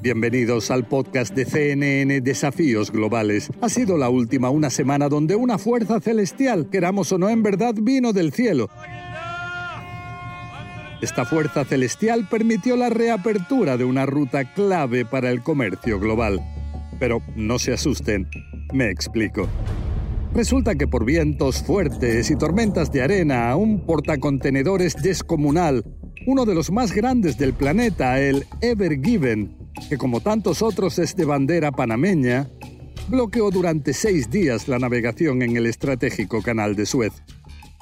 Bienvenidos al podcast de CNN Desafíos Globales. Ha sido la última una semana donde una fuerza celestial, queramos o no en verdad, vino del cielo. Esta fuerza celestial permitió la reapertura de una ruta clave para el comercio global. Pero no se asusten, me explico. Resulta que por vientos fuertes y tormentas de arena, un portacontenedores descomunal, uno de los más grandes del planeta, el Ever Given, que como tantos otros es de bandera panameña, bloqueó durante seis días la navegación en el estratégico canal de Suez.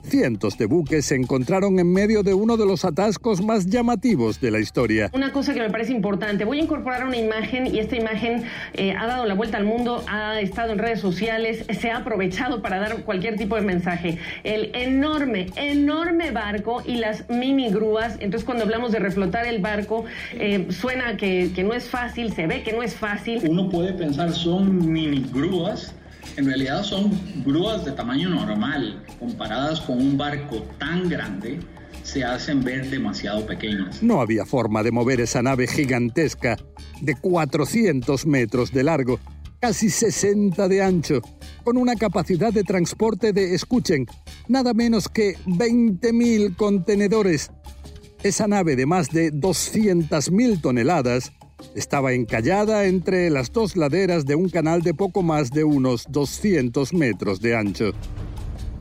Cientos de buques se encontraron en medio de uno de los atascos más llamativos de la historia. Una cosa que me parece importante, voy a incorporar una imagen y esta imagen eh, ha dado la vuelta al mundo, ha estado en redes sociales, se ha aprovechado para dar cualquier tipo de mensaje. El enorme, enorme barco y las mini grúas. Entonces cuando hablamos de reflotar el barco, eh, suena que, que no es fácil, se ve que no es fácil. Uno puede pensar son mini grúas en realidad son grúas de tamaño normal, comparadas con un barco tan grande, se hacen ver demasiado pequeñas. No había forma de mover esa nave gigantesca de 400 metros de largo, casi 60 de ancho, con una capacidad de transporte de, escuchen, nada menos que 20.000 contenedores. Esa nave de más de 200.000 toneladas estaba encallada entre las dos laderas de un canal de poco más de unos 200 metros de ancho.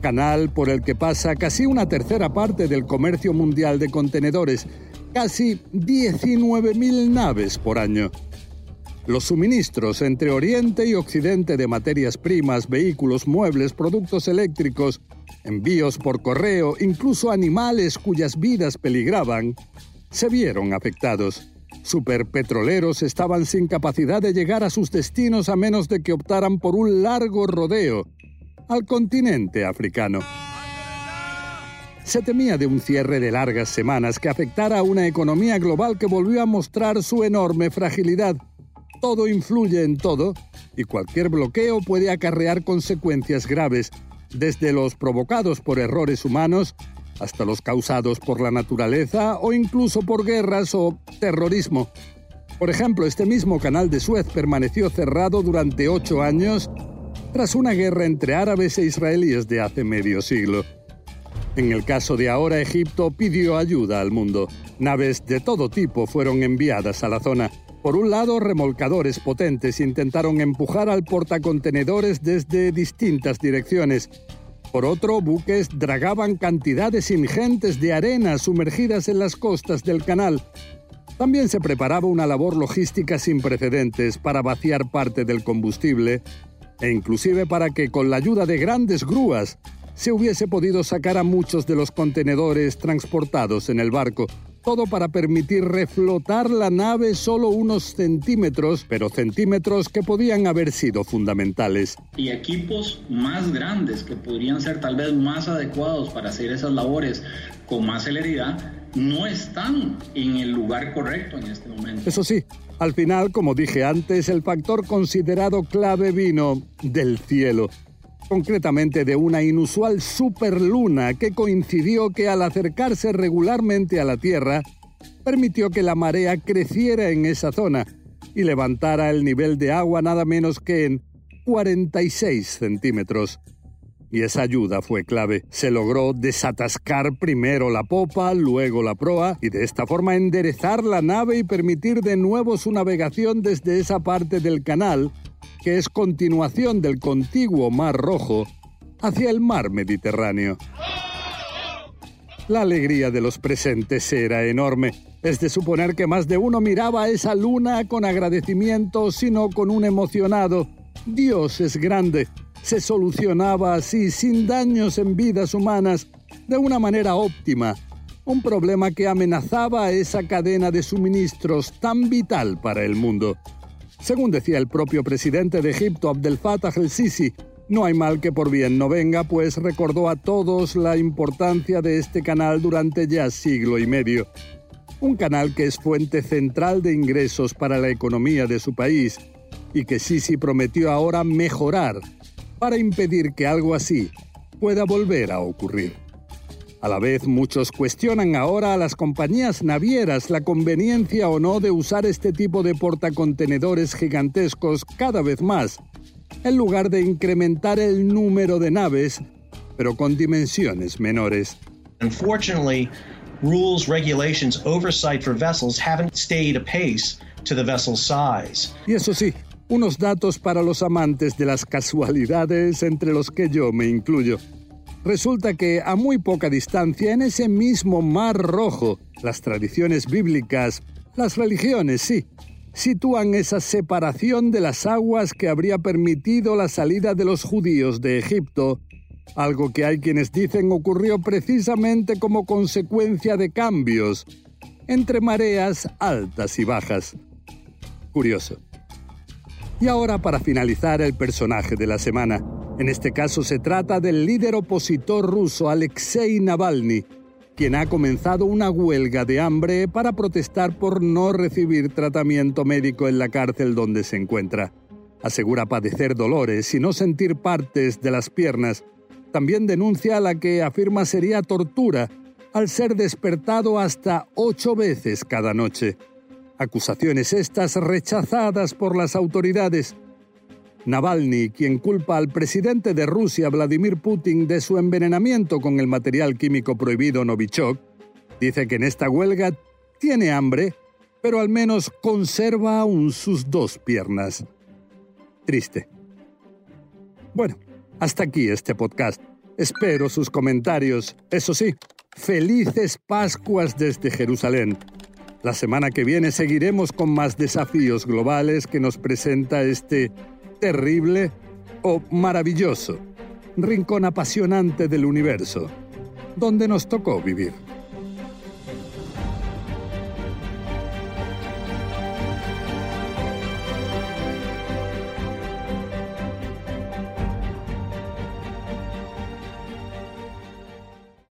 Canal por el que pasa casi una tercera parte del comercio mundial de contenedores, casi 19.000 naves por año. Los suministros entre Oriente y Occidente de materias primas, vehículos, muebles, productos eléctricos, envíos por correo, incluso animales cuyas vidas peligraban, se vieron afectados superpetroleros estaban sin capacidad de llegar a sus destinos a menos de que optaran por un largo rodeo al continente africano. Se temía de un cierre de largas semanas que afectara a una economía global que volvió a mostrar su enorme fragilidad. Todo influye en todo y cualquier bloqueo puede acarrear consecuencias graves, desde los provocados por errores humanos hasta los causados por la naturaleza o incluso por guerras o terrorismo. Por ejemplo, este mismo canal de Suez permaneció cerrado durante ocho años tras una guerra entre árabes e israelíes de hace medio siglo. En el caso de ahora, Egipto pidió ayuda al mundo. Naves de todo tipo fueron enviadas a la zona. Por un lado, remolcadores potentes intentaron empujar al portacontenedores desde distintas direcciones, por otro, buques dragaban cantidades ingentes de arena sumergidas en las costas del canal. También se preparaba una labor logística sin precedentes para vaciar parte del combustible e inclusive para que con la ayuda de grandes grúas se hubiese podido sacar a muchos de los contenedores transportados en el barco todo para permitir reflotar la nave solo unos centímetros, pero centímetros que podían haber sido fundamentales. Y equipos más grandes que podrían ser tal vez más adecuados para hacer esas labores con más celeridad, no están en el lugar correcto en este momento. Eso sí, al final, como dije antes, el factor considerado clave vino del cielo concretamente de una inusual superluna que coincidió que al acercarse regularmente a la Tierra, permitió que la marea creciera en esa zona y levantara el nivel de agua nada menos que en 46 centímetros. Y esa ayuda fue clave. Se logró desatascar primero la popa, luego la proa, y de esta forma enderezar la nave y permitir de nuevo su navegación desde esa parte del canal que es continuación del contiguo Mar Rojo, hacia el mar Mediterráneo. La alegría de los presentes era enorme. Es de suponer que más de uno miraba esa luna con agradecimiento, sino con un emocionado. Dios es grande. Se solucionaba así, sin daños en vidas humanas, de una manera óptima. un problema que amenazaba esa cadena de suministros tan vital para el mundo. Según decía el propio presidente de Egipto, Abdel Fattah el-Sisi, no hay mal que por bien no venga, pues recordó a todos la importancia de este canal durante ya siglo y medio. Un canal que es fuente central de ingresos para la economía de su país y que Sisi prometió ahora mejorar para impedir que algo así pueda volver a ocurrir. A la vez, muchos cuestionan ahora a las compañías navieras la conveniencia o no de usar este tipo de portacontenedores gigantescos cada vez más, en lugar de incrementar el número de naves, pero con dimensiones menores. Unfortunately, rules, regulations, oversight for vessels haven't stayed apace to the vessel's size. Y eso sí, unos datos para los amantes de las casualidades entre los que yo me incluyo. Resulta que a muy poca distancia, en ese mismo mar rojo, las tradiciones bíblicas, las religiones, sí, sitúan esa separación de las aguas que habría permitido la salida de los judíos de Egipto, algo que hay quienes dicen ocurrió precisamente como consecuencia de cambios entre mareas altas y bajas. Curioso. Y ahora para finalizar el personaje de la semana. En este caso se trata del líder opositor ruso Alexei Navalny, quien ha comenzado una huelga de hambre para protestar por no recibir tratamiento médico en la cárcel donde se encuentra. Asegura padecer dolores y no sentir partes de las piernas. También denuncia la que afirma sería tortura al ser despertado hasta ocho veces cada noche. Acusaciones estas rechazadas por las autoridades Navalny, quien culpa al presidente de Rusia, Vladimir Putin, de su envenenamiento con el material químico prohibido Novichok, dice que en esta huelga tiene hambre, pero al menos conserva aún sus dos piernas. Triste. Bueno, hasta aquí este podcast. Espero sus comentarios. Eso sí, felices Pascuas desde Jerusalén. La semana que viene seguiremos con más desafíos globales que nos presenta este terrible o maravilloso, rincón apasionante del universo, donde nos tocó vivir.